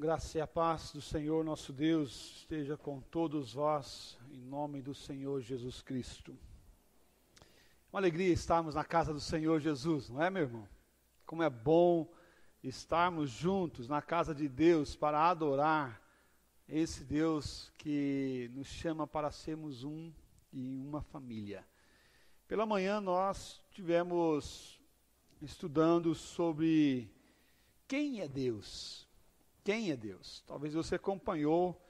Graça e a paz do Senhor nosso Deus esteja com todos vós, em nome do Senhor Jesus Cristo. Uma alegria estarmos na casa do Senhor Jesus, não é, meu irmão? Como é bom estarmos juntos na casa de Deus para adorar esse Deus que nos chama para sermos um e uma família. Pela manhã nós tivemos estudando sobre quem é Deus. Quem é Deus? Talvez você acompanhou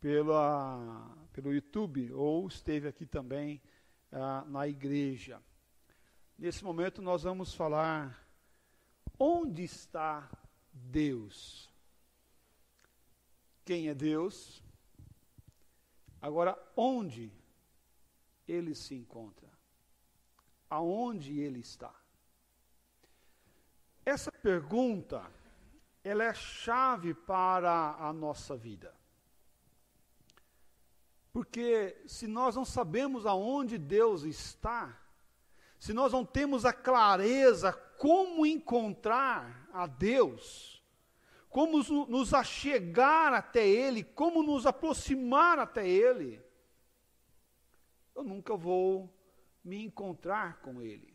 pela, pelo YouTube ou esteve aqui também ah, na igreja. Nesse momento nós vamos falar onde está Deus. Quem é Deus? Agora, onde ele se encontra? Aonde ele está? Essa pergunta ela é chave para a nossa vida. Porque se nós não sabemos aonde Deus está, se nós não temos a clareza como encontrar a Deus, como nos achegar até Ele, como nos aproximar até Ele, eu nunca vou me encontrar com Ele.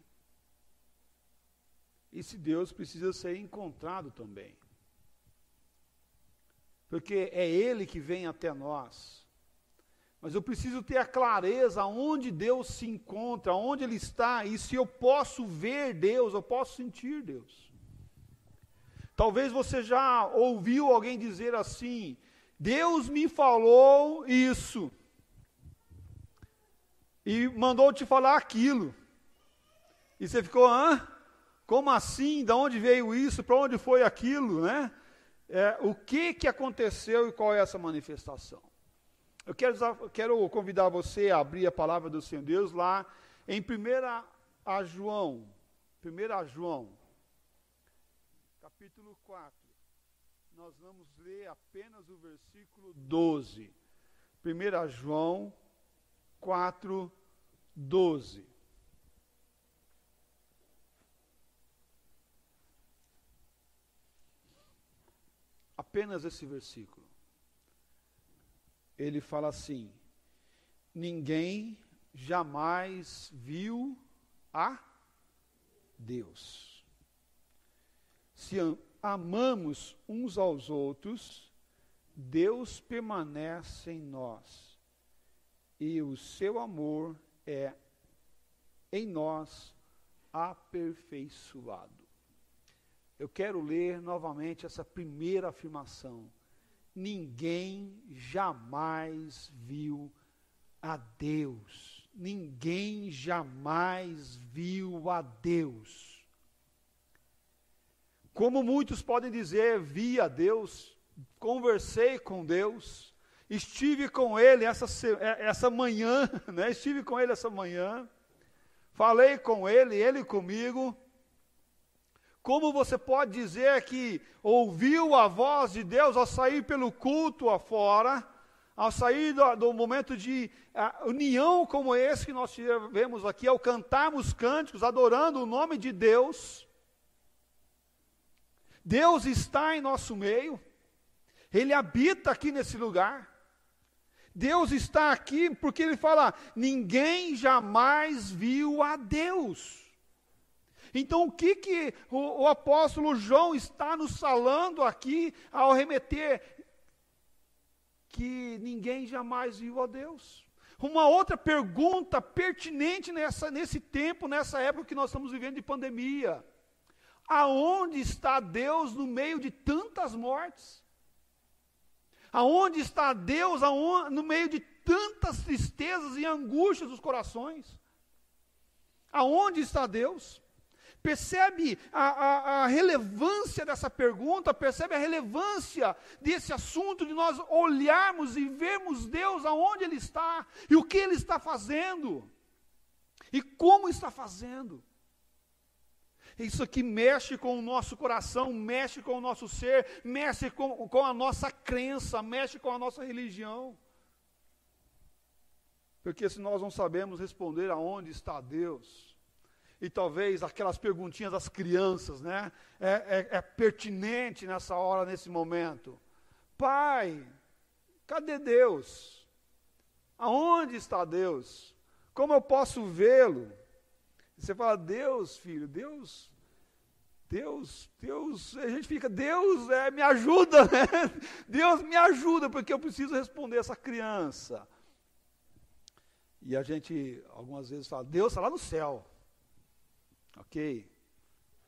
E se Deus precisa ser encontrado também porque é Ele que vem até nós. Mas eu preciso ter a clareza onde Deus se encontra, onde Ele está, e se eu posso ver Deus, eu posso sentir Deus. Talvez você já ouviu alguém dizer assim: Deus me falou isso, e mandou te falar aquilo, e você ficou, hã? Como assim? De onde veio isso? Para onde foi aquilo, né? É, o que, que aconteceu e qual é essa manifestação. Eu quero, quero convidar você a abrir a palavra do Senhor Deus lá em 1 a João, 1 a João, capítulo 4. Nós vamos ler apenas o versículo 12. 1 João 4, 12. Apenas esse versículo. Ele fala assim: Ninguém jamais viu a Deus. Se amamos uns aos outros, Deus permanece em nós e o seu amor é em nós aperfeiçoado eu quero ler novamente essa primeira afirmação. Ninguém jamais viu a Deus. Ninguém jamais viu a Deus. Como muitos podem dizer, vi a Deus, conversei com Deus, estive com Ele essa, é, essa manhã, né? estive com Ele essa manhã, falei com Ele, Ele comigo, como você pode dizer que ouviu a voz de Deus ao sair pelo culto afora, ao sair do, do momento de uh, união como esse que nós tivemos aqui, ao cantarmos cânticos, adorando o nome de Deus? Deus está em nosso meio, Ele habita aqui nesse lugar. Deus está aqui porque Ele fala: ninguém jamais viu a Deus. Então, o que, que o, o apóstolo João está nos falando aqui ao remeter? Que ninguém jamais viu a Deus. Uma outra pergunta pertinente nessa, nesse tempo, nessa época que nós estamos vivendo de pandemia. Aonde está Deus no meio de tantas mortes? Aonde está Deus aonde, no meio de tantas tristezas e angústias dos corações? Aonde está Deus? Percebe a, a, a, relevância dessa pergunta, percebe a relevância desse assunto, de nós olharmos e vermos Deus aonde Ele está, e o que Ele está fazendo, e como está fazendo. Isso aqui mexe com o nosso coração, mexe com o nosso ser, mexe com, com a nossa crença, mexe com a nossa religião. Porque se nós não sabemos responder aonde está Deus, e talvez aquelas perguntinhas das crianças, né? É, é, é, pertinente nessa hora, nesse momento. Pai, cadê Deus? Aonde está Deus? Como eu posso vê-lo? Você fala, Deus, filho, Deus, Deus, Deus, a gente fica, Deus é, me ajuda, né? Deus me ajuda, porque eu preciso responder essa criança. E a gente, algumas vezes, fala, Deus está lá no céu. Ok,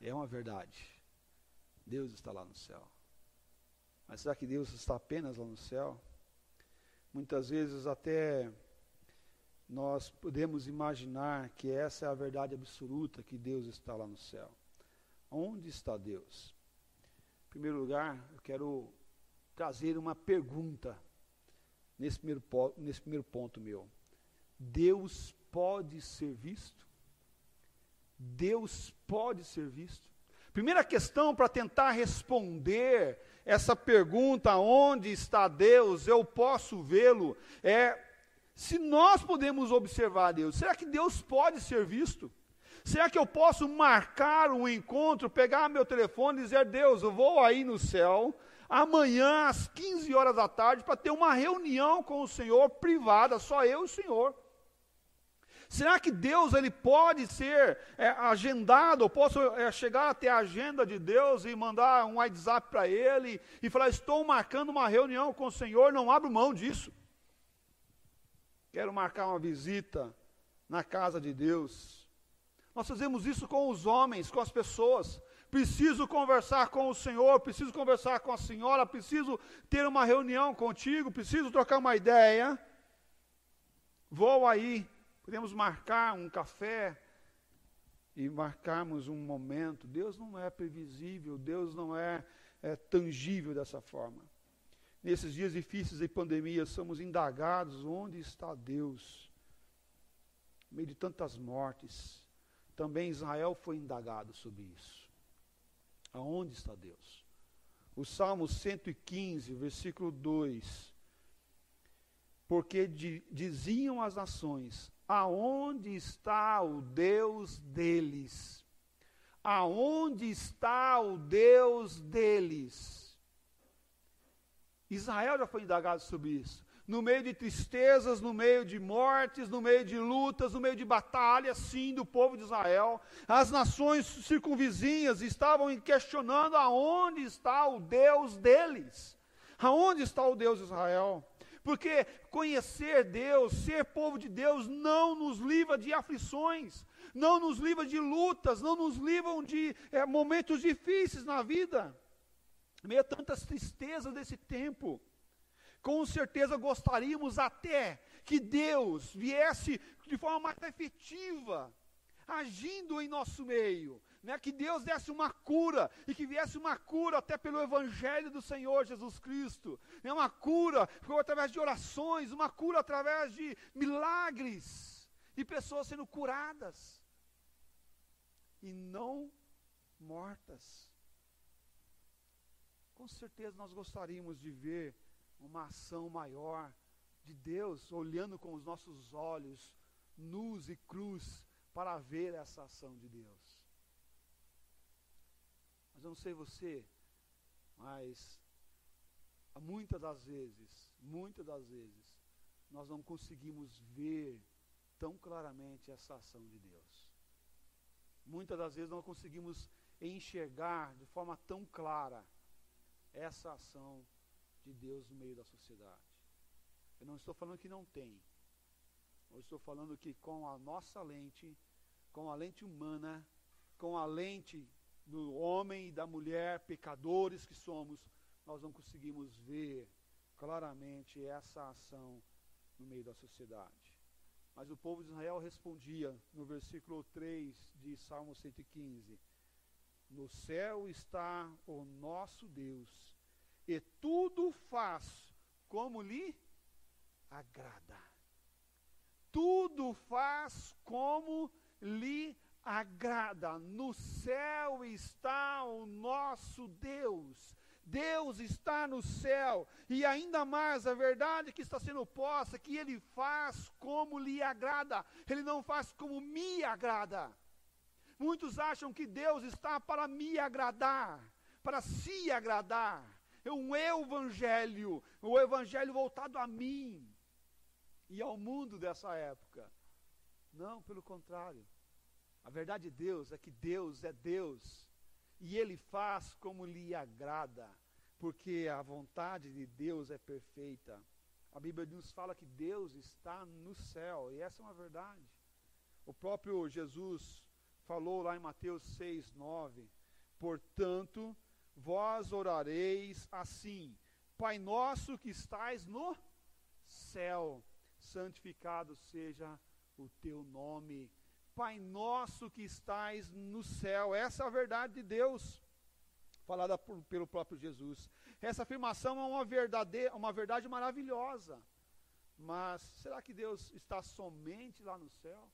é uma verdade. Deus está lá no céu. Mas será que Deus está apenas lá no céu? Muitas vezes até nós podemos imaginar que essa é a verdade absoluta, que Deus está lá no céu. Onde está Deus? Em primeiro lugar, eu quero trazer uma pergunta nesse primeiro, nesse primeiro ponto meu. Deus pode ser visto? Deus pode ser visto? Primeira questão para tentar responder essa pergunta, onde está Deus, eu posso vê-lo, é se nós podemos observar Deus, será que Deus pode ser visto? Será que eu posso marcar um encontro, pegar meu telefone e dizer, Deus, eu vou aí no céu, amanhã às 15 horas da tarde, para ter uma reunião com o Senhor privada, só eu e o Senhor? Será que Deus ele pode ser é, agendado? Eu posso é, chegar até a agenda de Deus e mandar um WhatsApp para Ele e falar: Estou marcando uma reunião com o Senhor, não abro mão disso. Quero marcar uma visita na casa de Deus. Nós fazemos isso com os homens, com as pessoas. Preciso conversar com o Senhor, preciso conversar com a senhora, preciso ter uma reunião contigo, preciso trocar uma ideia. Vou aí Podemos marcar um café e marcarmos um momento. Deus não é previsível, Deus não é, é tangível dessa forma. Nesses dias difíceis de pandemia, somos indagados: onde está Deus? No meio de tantas mortes. Também Israel foi indagado sobre isso. Aonde está Deus? O Salmo 115, versículo 2. Porque diziam as nações: Aonde está o Deus deles? Aonde está o Deus deles? Israel já foi indagado sobre isso. No meio de tristezas, no meio de mortes, no meio de lutas, no meio de batalhas, sim, do povo de Israel. As nações circunvizinhas estavam questionando aonde está o Deus deles. Aonde está o Deus de Israel? Porque conhecer Deus, ser povo de Deus, não nos livra de aflições, não nos livra de lutas, não nos livram de é, momentos difíceis na vida, meio a tantas tristezas desse tempo. Com certeza gostaríamos até que Deus viesse de forma mais efetiva, agindo em nosso meio, né, que Deus desse uma cura e que viesse uma cura até pelo Evangelho do Senhor Jesus Cristo, né, uma cura através de orações, uma cura através de milagres e pessoas sendo curadas e não mortas. Com certeza nós gostaríamos de ver uma ação maior de Deus olhando com os nossos olhos nus e cruz para ver essa ação de Deus. Mas eu não sei você, mas muitas das vezes, muitas das vezes, nós não conseguimos ver tão claramente essa ação de Deus. Muitas das vezes não conseguimos enxergar de forma tão clara essa ação de Deus no meio da sociedade. Eu não estou falando que não tem. Eu estou falando que com a nossa lente, com a lente humana, com a lente do homem e da mulher, pecadores que somos, nós não conseguimos ver claramente essa ação no meio da sociedade. Mas o povo de Israel respondia no versículo 3 de Salmo 115: No céu está o nosso Deus, e tudo faz como lhe agrada. Tudo faz como lhe agrada. No céu está o nosso Deus. Deus está no céu, e ainda mais a verdade que está sendo posta, que Ele faz como lhe agrada, Ele não faz como me agrada. Muitos acham que Deus está para me agradar, para se agradar. um evangelho, o evangelho voltado a mim e ao mundo dessa época. Não, pelo contrário. A verdade de Deus é que Deus é Deus e Ele faz como lhe agrada, porque a vontade de Deus é perfeita. A Bíblia nos fala que Deus está no céu, e essa é uma verdade. O próprio Jesus falou lá em Mateus 6, 9: Portanto, vós orareis assim: Pai nosso que estais no céu, santificado seja o teu nome. Pai nosso que estais no céu. Essa é a verdade de Deus, falada por, pelo próprio Jesus. Essa afirmação é uma verdade, uma verdade maravilhosa. Mas será que Deus está somente lá no céu?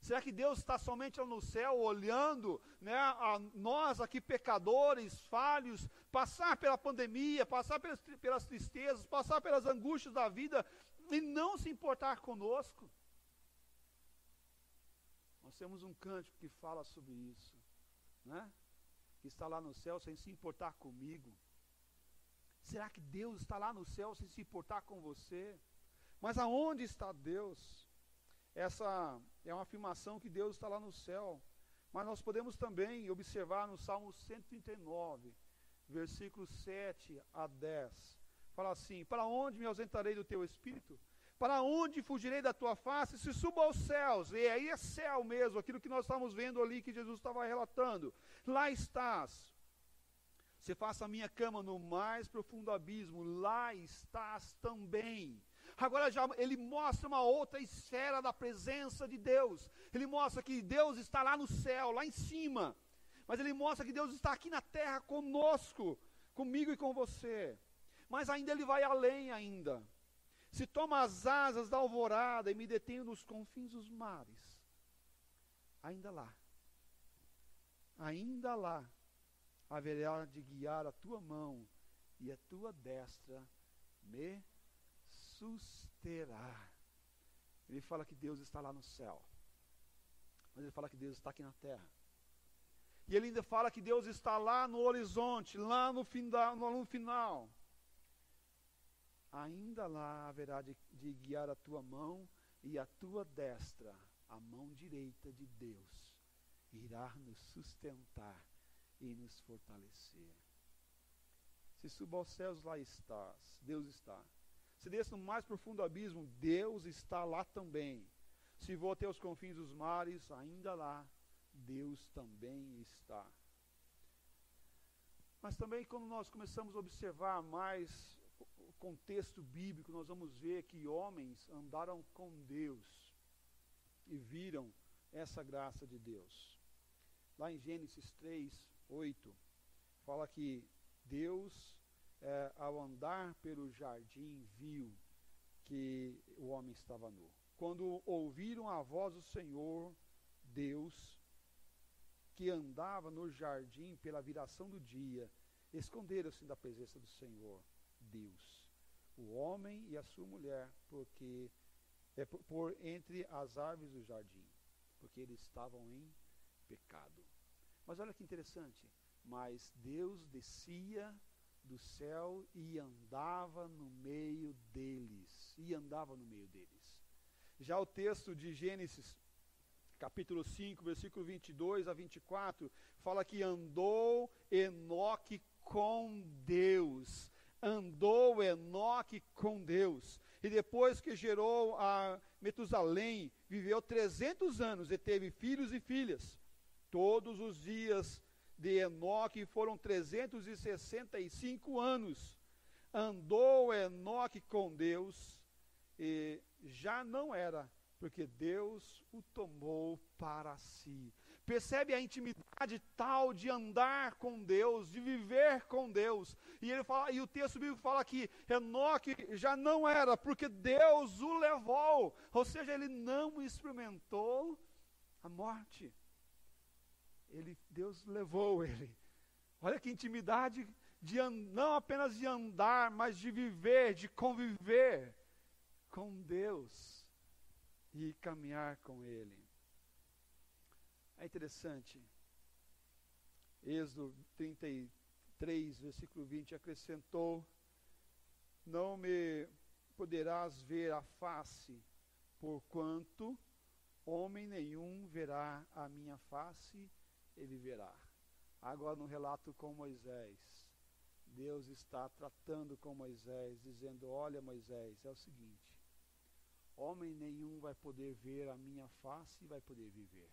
Será que Deus está somente lá no céu, olhando né, a nós aqui, pecadores, falhos, passar pela pandemia, passar pelas, pelas tristezas, passar pelas angústias da vida e não se importar conosco? Nós temos um cântico que fala sobre isso, né? que está lá no céu sem se importar comigo. Será que Deus está lá no céu sem se importar com você? Mas aonde está Deus? Essa é uma afirmação que Deus está lá no céu. Mas nós podemos também observar no Salmo 139, versículos 7 a 10. Fala assim: Para onde me ausentarei do teu espírito? Para onde fugirei da tua face? Se subo aos céus, e aí é céu mesmo, aquilo que nós estamos vendo ali que Jesus estava relatando. Lá estás. Se faça a minha cama no mais profundo abismo, lá estás também. Agora já ele mostra uma outra esfera da presença de Deus. Ele mostra que Deus está lá no céu, lá em cima. Mas ele mostra que Deus está aqui na terra conosco, comigo e com você. Mas ainda ele vai além ainda. Se toma as asas da alvorada e me detenho nos confins dos mares, ainda lá, ainda lá, haverá de guiar a tua mão e a tua destra me susterá. Ele fala que Deus está lá no céu. Mas ele fala que Deus está aqui na terra. E ele ainda fala que Deus está lá no horizonte, lá no, final, no final. Ainda lá haverá de, de guiar a tua mão e a tua destra, a mão direita de Deus, irá nos sustentar e nos fortalecer. Se suba aos céus, lá estás, Deus está. Se desce no mais profundo abismo, Deus está lá também. Se vou até os confins dos mares, ainda lá, Deus também está. Mas também quando nós começamos a observar mais contexto bíblico, nós vamos ver que homens andaram com Deus e viram essa graça de Deus. Lá em Gênesis 3, 8, fala que Deus é, ao andar pelo jardim, viu que o homem estava nu. Quando ouviram a voz do Senhor, Deus, que andava no jardim pela viração do dia, esconderam-se da presença do Senhor, Deus, o homem e a sua mulher, porque é por, por entre as árvores do jardim, porque eles estavam em pecado. Mas olha que interessante, mas Deus descia do céu e andava no meio deles. E andava no meio deles. Já o texto de Gênesis, capítulo 5, versículo 22 a 24, fala que andou Enoque com Deus. Andou Enoque com Deus. E depois que gerou a Metusalém, viveu 300 anos e teve filhos e filhas. Todos os dias de Enoque foram 365 anos. Andou Enoque com Deus e já não era, porque Deus o tomou para si. Percebe a intimidade tal de andar com Deus, de viver com Deus. E ele fala, e o texto bíblico fala que Enoque já não era, porque Deus o levou. Ou seja, ele não experimentou a morte ele, Deus levou ele. Olha que intimidade de não apenas de andar, mas de viver, de conviver com Deus e caminhar com Ele. É interessante. Êxodo 30, 3, versículo 20, acrescentou: Não me poderás ver a face, porquanto homem nenhum verá a minha face, ele verá. Agora, no relato com Moisés, Deus está tratando com Moisés, dizendo: Olha, Moisés, é o seguinte: homem nenhum vai poder ver a minha face e vai poder viver.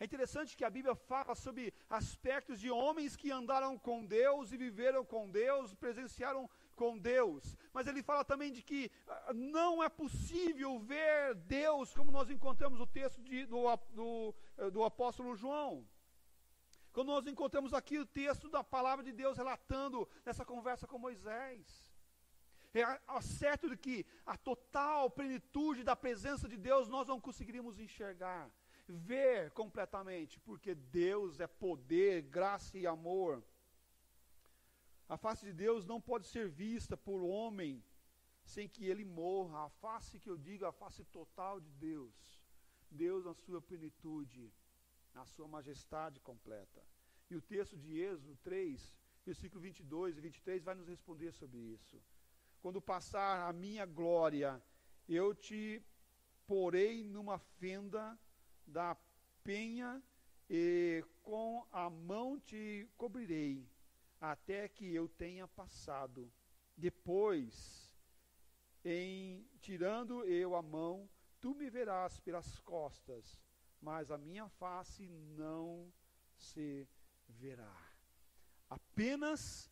É interessante que a Bíblia fala sobre aspectos de homens que andaram com Deus e viveram com Deus, presenciaram com Deus. Mas ele fala também de que ah, não é possível ver Deus como nós encontramos no texto de, do, do, eh, do apóstolo João. Quando nós encontramos aqui o texto da palavra de Deus relatando essa conversa com Moisés. É certo de que a total plenitude da presença de Deus nós não conseguiríamos enxergar ver completamente, porque Deus é poder, graça e amor. A face de Deus não pode ser vista por homem sem que ele morra. A face que eu digo, a face total de Deus. Deus na sua plenitude, na sua majestade completa. E o texto de Êxodo 3, versículo 22 e 23 vai nos responder sobre isso. Quando passar a minha glória, eu te porei numa fenda da penha e com a mão te cobrirei, até que eu tenha passado. Depois, em tirando eu a mão, tu me verás pelas costas, mas a minha face não se verá. Apenas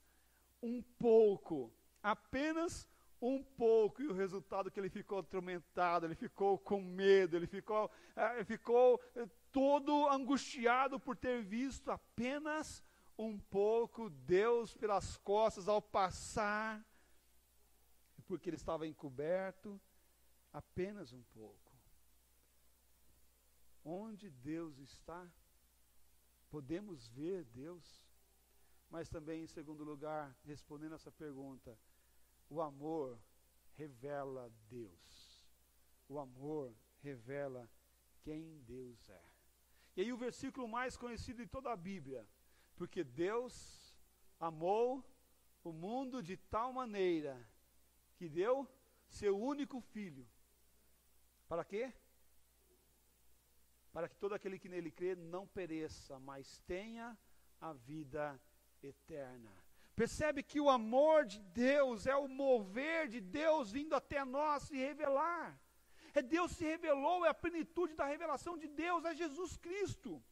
um pouco, apenas um pouco, e o resultado é que ele ficou atormentado, ele ficou com medo, ele ficou, é, ficou é, todo angustiado por ter visto apenas um pouco Deus pelas costas ao passar, porque ele estava encoberto, apenas um pouco. Onde Deus está? Podemos ver Deus? Mas também, em segundo lugar, respondendo essa pergunta, o amor revela Deus. O amor revela quem Deus é. E aí o versículo mais conhecido de toda a Bíblia, porque Deus amou o mundo de tal maneira que deu seu único filho. Para quê? Para que todo aquele que nele crê não pereça, mas tenha a vida eterna. Percebe que o amor de Deus é o mover de Deus vindo até nós se revelar. É Deus se revelou, é a plenitude da revelação de Deus, é Jesus Cristo.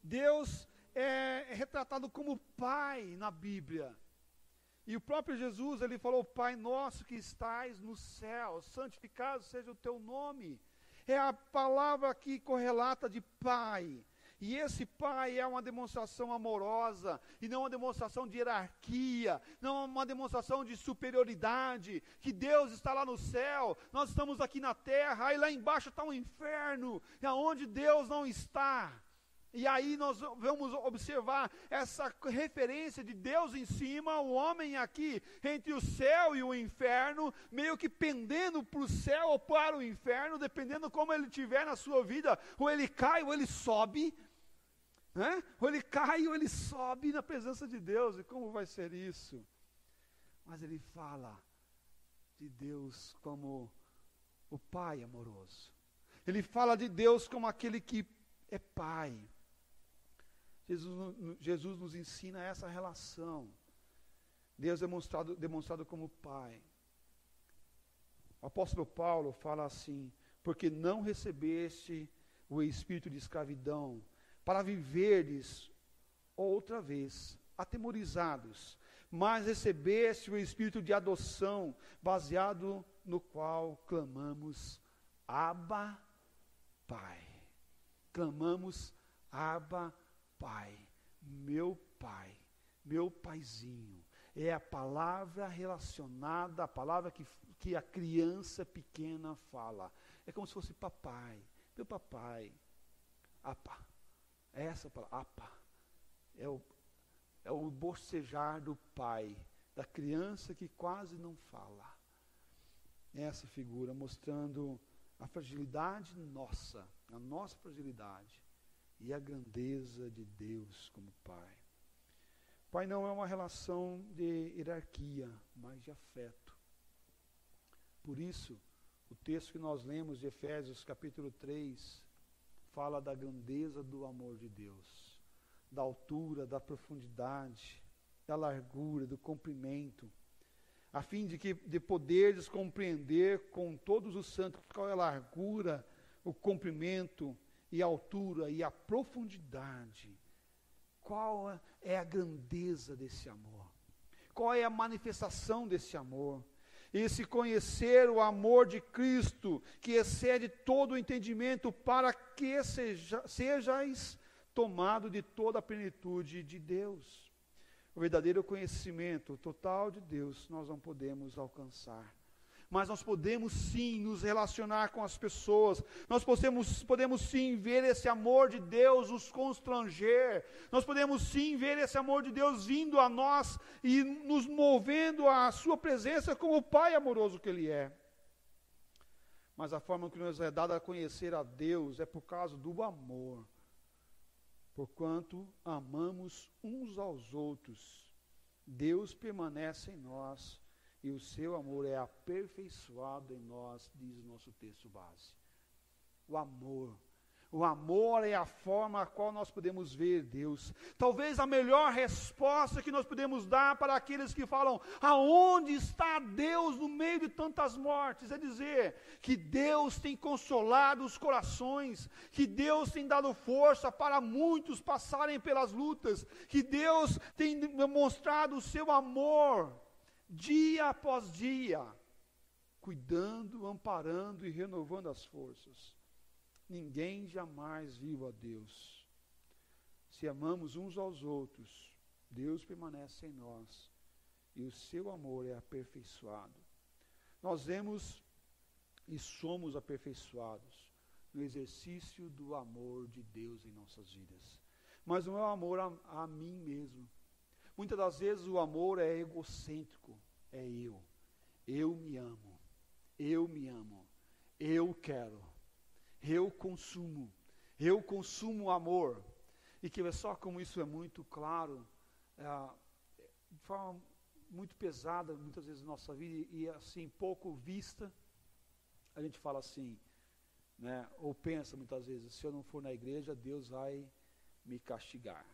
Deus é, retratado como Pai na Bíblia. E o próprio Jesus, ele falou: Pai nosso que estais no céu, santificado seja o teu nome. É a palavra que correlata de Pai. E esse pai é uma demonstração amorosa, e não uma demonstração de hierarquia, não uma demonstração de superioridade, que Deus está lá no céu, nós estamos aqui na terra, aí lá embaixo está um inferno, e aonde Deus não está. E aí nós vamos observar essa referência de Deus em cima, o homem aqui entre o céu e o inferno, meio que pendendo para o céu ou para o inferno, dependendo como ele estiver na sua vida, ou ele cai ou ele sobe. Né? Ou ele cai ou ele sobe na presença de Deus. E como vai ser isso? Mas ele fala de Deus como o Pai amoroso. Ele fala de Deus como aquele que é Pai. Jesus, Jesus nos ensina essa relação. Deus é demonstrado, demonstrado como Pai. O apóstolo Paulo fala assim: porque não recebeste o espírito de escravidão para viverdes outra vez, atemorizados, mas recebeste o espírito de adoção, baseado no qual clamamos Abba, Pai. Clamamos Abba, Pai, meu Pai, meu Paizinho. É a palavra relacionada, a palavra que, que a criança pequena fala. É como se fosse papai, meu papai, apa. É essa palavra, apa, é o, é o bocejar do pai, da criança que quase não fala. Essa figura mostrando a fragilidade nossa, a nossa fragilidade e a grandeza de Deus como Pai. Pai não é uma relação de hierarquia, mas de afeto. Por isso, o texto que nós lemos de Efésios capítulo 3 fala da grandeza do amor de Deus, da altura, da profundidade, da largura, do comprimento, a fim de que de poderes compreender com todos os santos qual é a largura, o comprimento e a altura e a profundidade qual é a grandeza desse amor? Qual é a manifestação desse amor? E se conhecer o amor de Cristo, que excede todo o entendimento, para que seja, sejais tomado de toda a plenitude de Deus. O verdadeiro conhecimento total de Deus nós não podemos alcançar mas nós podemos sim nos relacionar com as pessoas, nós podemos, podemos sim ver esse amor de Deus nos constranger, nós podemos sim ver esse amor de Deus vindo a nós e nos movendo à Sua presença como o Pai amoroso que Ele é. Mas a forma que nos é dada a conhecer a Deus é por causa do amor, porquanto amamos uns aos outros. Deus permanece em nós e o seu amor é aperfeiçoado em nós, diz o nosso texto base. O amor. O amor é a forma a qual nós podemos ver Deus. Talvez a melhor resposta que nós podemos dar para aqueles que falam: aonde está Deus no meio de tantas mortes? É dizer que Deus tem consolado os corações, que Deus tem dado força para muitos passarem pelas lutas, que Deus tem demonstrado o seu amor dia após dia, cuidando, amparando e renovando as forças. Ninguém jamais viu a Deus. Se amamos uns aos outros, Deus permanece em nós e o seu amor é aperfeiçoado. Nós vemos e somos aperfeiçoados no exercício do amor de Deus em nossas vidas. Mas não é o amor a, a mim mesmo, Muitas das vezes o amor é egocêntrico, é eu. Eu me amo, eu me amo, eu quero, eu consumo, eu consumo amor. E que só como isso é muito claro, é, de forma muito pesada, muitas vezes na nossa vida, e assim, pouco vista, a gente fala assim, né, ou pensa muitas vezes, se eu não for na igreja, Deus vai me castigar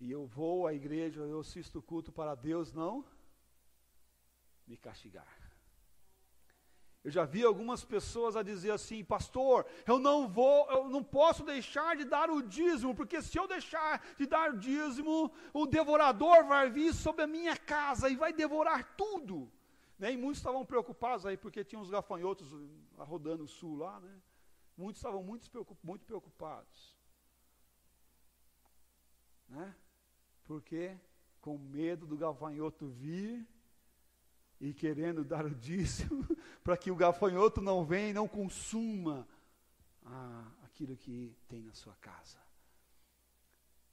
e eu vou à igreja, eu assisto o culto para Deus não me castigar. Eu já vi algumas pessoas a dizer assim, pastor, eu não vou, eu não posso deixar de dar o dízimo, porque se eu deixar de dar o dízimo, o devorador vai vir sobre a minha casa e vai devorar tudo. Né? E muitos estavam preocupados aí, porque tinha uns gafanhotos rodando o sul lá, né? Muitos estavam muito, muito preocupados. Né? Porque com medo do gafanhoto vir e querendo dar o dízimo, para que o gafanhoto não venha e não consuma ah, aquilo que tem na sua casa.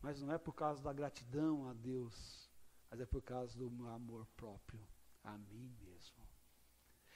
Mas não é por causa da gratidão a Deus, mas é por causa do meu amor próprio a mim mesmo.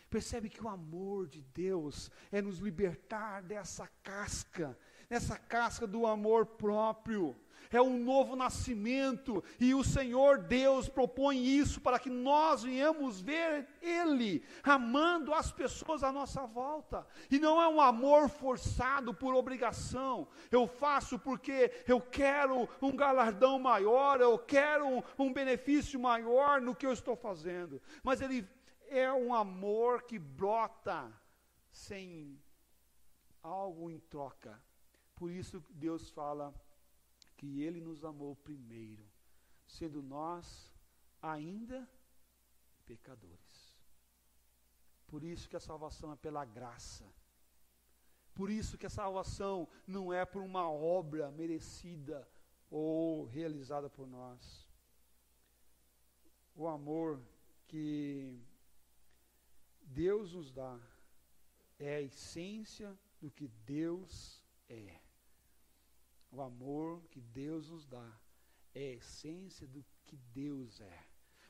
Percebe que o amor de Deus é nos libertar dessa casca, dessa casca do amor próprio. É um novo nascimento, e o Senhor Deus propõe isso para que nós venhamos ver Ele amando as pessoas à nossa volta, e não é um amor forçado por obrigação, eu faço porque eu quero um galardão maior, eu quero um, um benefício maior no que eu estou fazendo, mas Ele é um amor que brota sem algo em troca. Por isso Deus fala que Ele nos amou primeiro, sendo nós ainda pecadores. Por isso que a salvação é pela graça. Por isso que a salvação não é por uma obra merecida ou realizada por nós. O amor que Deus nos dá é a essência do que Deus é. O amor que Deus nos dá é a essência do que Deus é.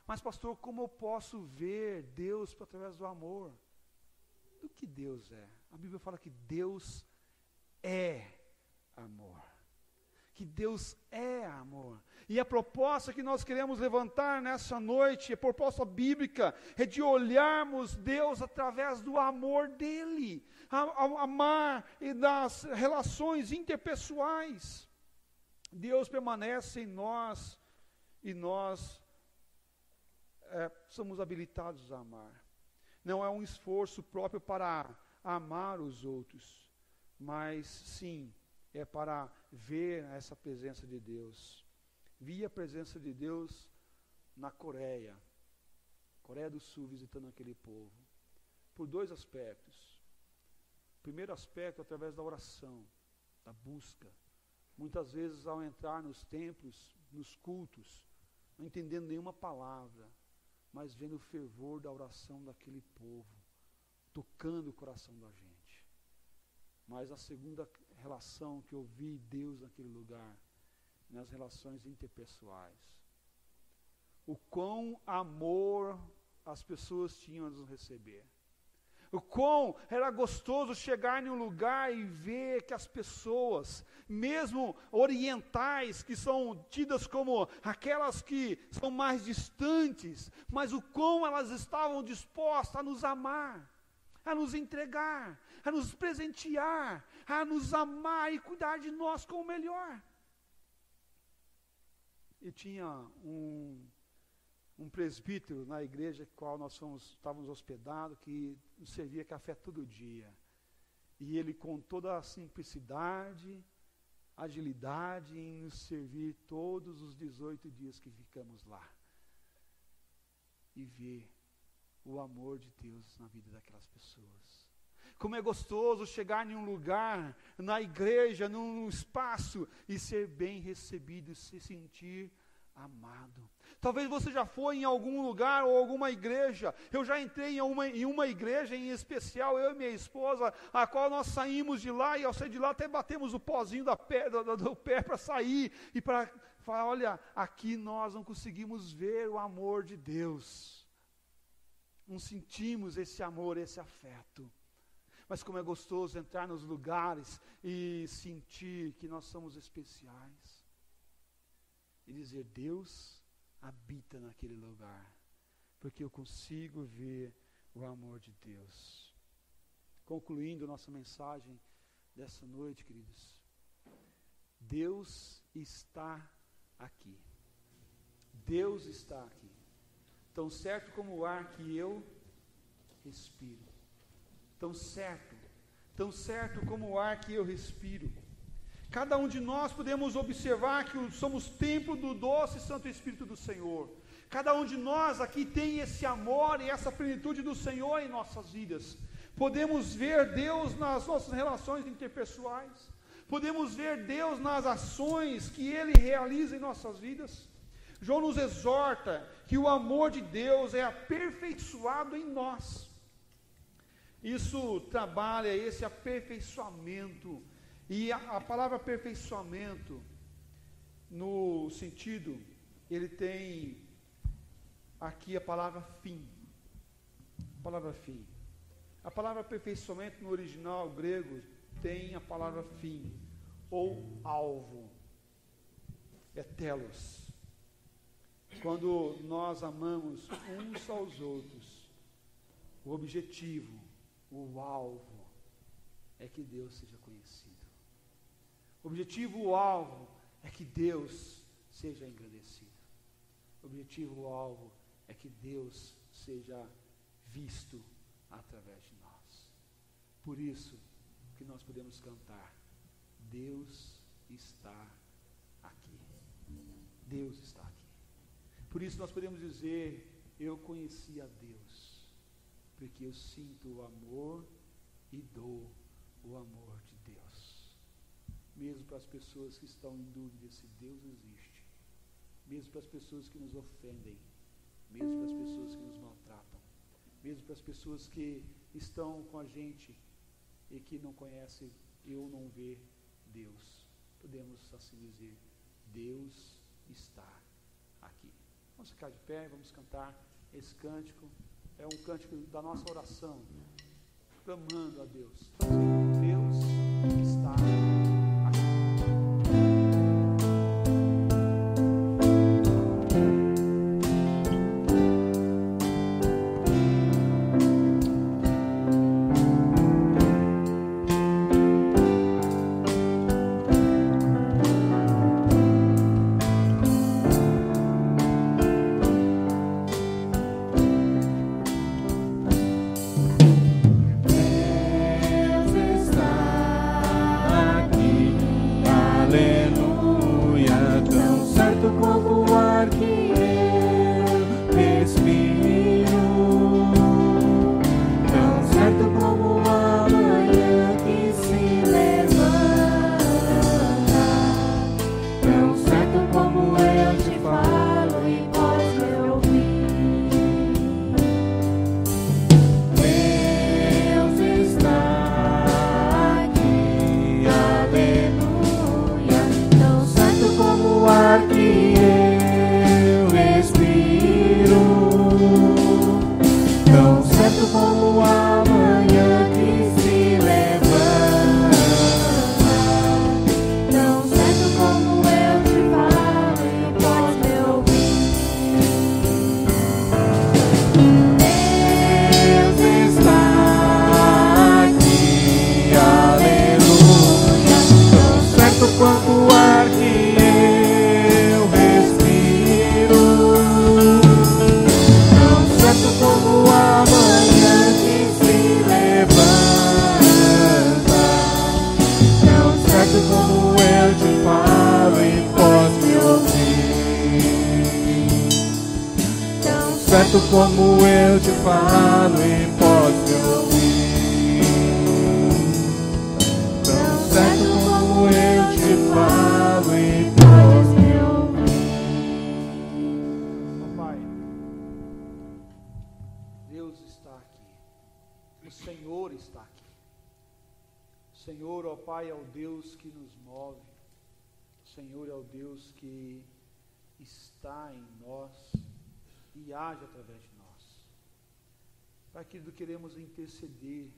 Mas, pastor, como eu posso ver Deus através do amor? Do que Deus é? A Bíblia fala que Deus é amor. Que Deus é amor. E a proposta que nós queremos levantar nessa noite, a proposta bíblica, é de olharmos Deus através do amor dEle, amar e das relações interpessoais. Deus permanece em nós e nós é, somos habilitados a amar. Não é um esforço próprio para amar os outros, mas sim é para ver essa presença de Deus vi a presença de Deus na Coreia, Coreia do Sul, visitando aquele povo, por dois aspectos. Primeiro aspecto, através da oração, da busca. Muitas vezes, ao entrar nos templos, nos cultos, não entendendo nenhuma palavra, mas vendo o fervor da oração daquele povo, tocando o coração da gente. Mas a segunda relação que eu vi Deus naquele lugar nas relações interpessoais. O quão amor as pessoas tinham a nos receber. O quão era gostoso chegar em um lugar e ver que as pessoas, mesmo orientais, que são tidas como aquelas que são mais distantes, mas o quão elas estavam dispostas a nos amar, a nos entregar, a nos presentear, a nos amar e cuidar de nós como melhor. E tinha um, um presbítero na igreja qual nós fomos, estávamos hospedados, que servia café todo dia. E ele, com toda a simplicidade, agilidade em nos servir todos os 18 dias que ficamos lá. E ver o amor de Deus na vida daquelas pessoas. Como é gostoso chegar em um lugar, na igreja, num espaço, e ser bem recebido, se sentir amado. Talvez você já foi em algum lugar ou alguma igreja. Eu já entrei em uma, em uma igreja em especial, eu e minha esposa, a qual nós saímos de lá e ao sair de lá até batemos o pozinho da pé, do, do pé para sair e para falar: olha, aqui nós não conseguimos ver o amor de Deus. Não sentimos esse amor, esse afeto. Mas como é gostoso entrar nos lugares e sentir que nós somos especiais. E dizer: Deus habita naquele lugar, porque eu consigo ver o amor de Deus. Concluindo nossa mensagem dessa noite, queridos, Deus está aqui. Deus está aqui. Tão certo como o ar que eu respiro tão certo, tão certo como o ar que eu respiro. Cada um de nós podemos observar que somos templo do doce Santo Espírito do Senhor. Cada um de nós aqui tem esse amor e essa plenitude do Senhor em nossas vidas. Podemos ver Deus nas nossas relações interpessoais. Podemos ver Deus nas ações que Ele realiza em nossas vidas. João nos exorta que o amor de Deus é aperfeiçoado em nós. Isso trabalha esse aperfeiçoamento. E a, a palavra aperfeiçoamento, no sentido, ele tem aqui a palavra fim. A palavra fim. A palavra aperfeiçoamento no original grego tem a palavra fim, ou alvo. É telos. Quando nós amamos uns aos outros, o objetivo, o alvo é que Deus seja conhecido. O objetivo, o alvo, é que Deus seja engrandecido. O objetivo, o alvo, é que Deus seja visto através de nós. Por isso que nós podemos cantar: Deus está aqui. Deus está aqui. Por isso nós podemos dizer: Eu conheci a Deus porque eu sinto o amor e dou o amor de Deus. Mesmo para as pessoas que estão em dúvida se Deus existe, mesmo para as pessoas que nos ofendem, mesmo para as pessoas que nos maltratam, mesmo para as pessoas que estão com a gente e que não conhecem eu não ver Deus. Podemos assim dizer, Deus está aqui. Vamos ficar de pé, vamos cantar esse cântico é um cântico da nossa oração, clamando a Deus. Deus está O Senhor está aqui. O Senhor, ó Pai, é o Deus que nos move. O Senhor é o Deus que está em nós e age através de nós. Pai querido, queremos interceder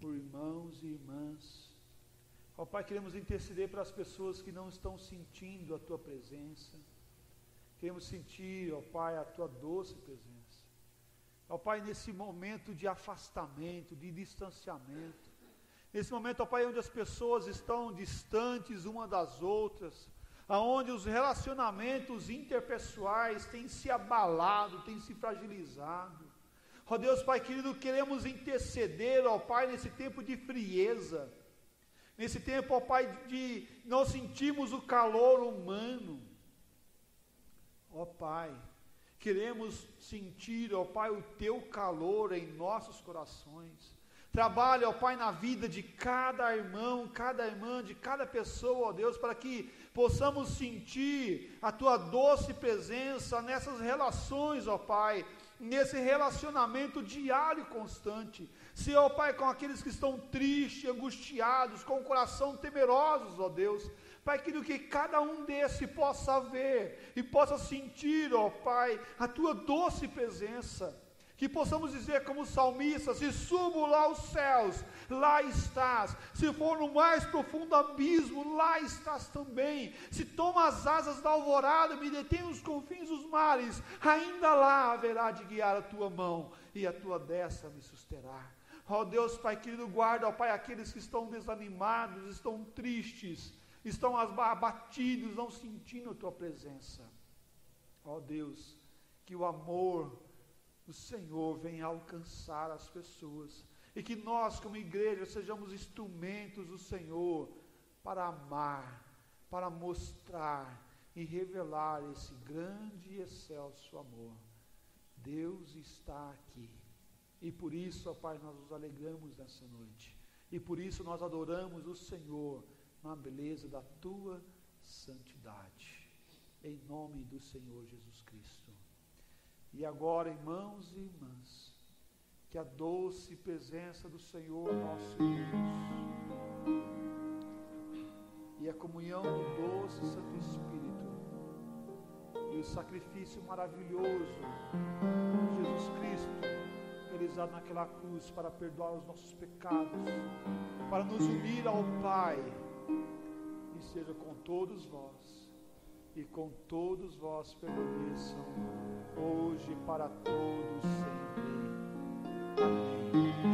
por irmãos e irmãs. Ó Pai, queremos interceder para as pessoas que não estão sentindo a Tua presença. Queremos sentir, ó Pai, a Tua doce presença. Ó Pai, nesse momento de afastamento, de distanciamento. Nesse momento, ó Pai, onde as pessoas estão distantes uma das outras, aonde os relacionamentos interpessoais têm se abalado, têm se fragilizado. Ó Deus, Pai querido, queremos interceder, ó Pai, nesse tempo de frieza, nesse tempo, ó Pai, de nós sentimos o calor humano. Ó Pai, queremos sentir, ó Pai, o Teu calor em nossos corações. Trabalha, ó Pai, na vida de cada irmão, cada irmã, de cada pessoa, ó Deus, para que possamos sentir a tua doce presença nessas relações, ó Pai, nesse relacionamento diário constante. Se, ó Pai, com aqueles que estão tristes, angustiados, com o coração temerosos, ó Deus, Pai querido, que cada um desse possa ver e possa sentir, ó Pai, a tua doce presença que possamos dizer como salmista, se subo lá aos céus, lá estás. Se for no mais profundo abismo, lá estás também. Se toma as asas da alvorada, me detém nos confins dos mares, ainda lá haverá de guiar a tua mão e a tua destra me susterá. Ó Deus, Pai querido, guarda, ó Pai, aqueles que estão desanimados, estão tristes, estão abatidos, não sentindo a tua presença. Ó oh Deus, que o amor o Senhor venha alcançar as pessoas e que nós, como igreja, sejamos instrumentos do Senhor para amar, para mostrar e revelar esse grande e excelso amor. Deus está aqui. E por isso, ó Pai, nós nos alegramos nessa noite. E por isso nós adoramos o Senhor na beleza da tua santidade. Em nome do Senhor Jesus Cristo. E agora, irmãos e irmãs, que a doce presença do Senhor nosso Deus e a comunhão do doce Santo Espírito e o sacrifício maravilhoso de Jesus Cristo, realizado naquela cruz para perdoar os nossos pecados, para nos unir ao Pai, e seja com todos vós e com todos vós permaneçam hoje para todos sempre. Amém.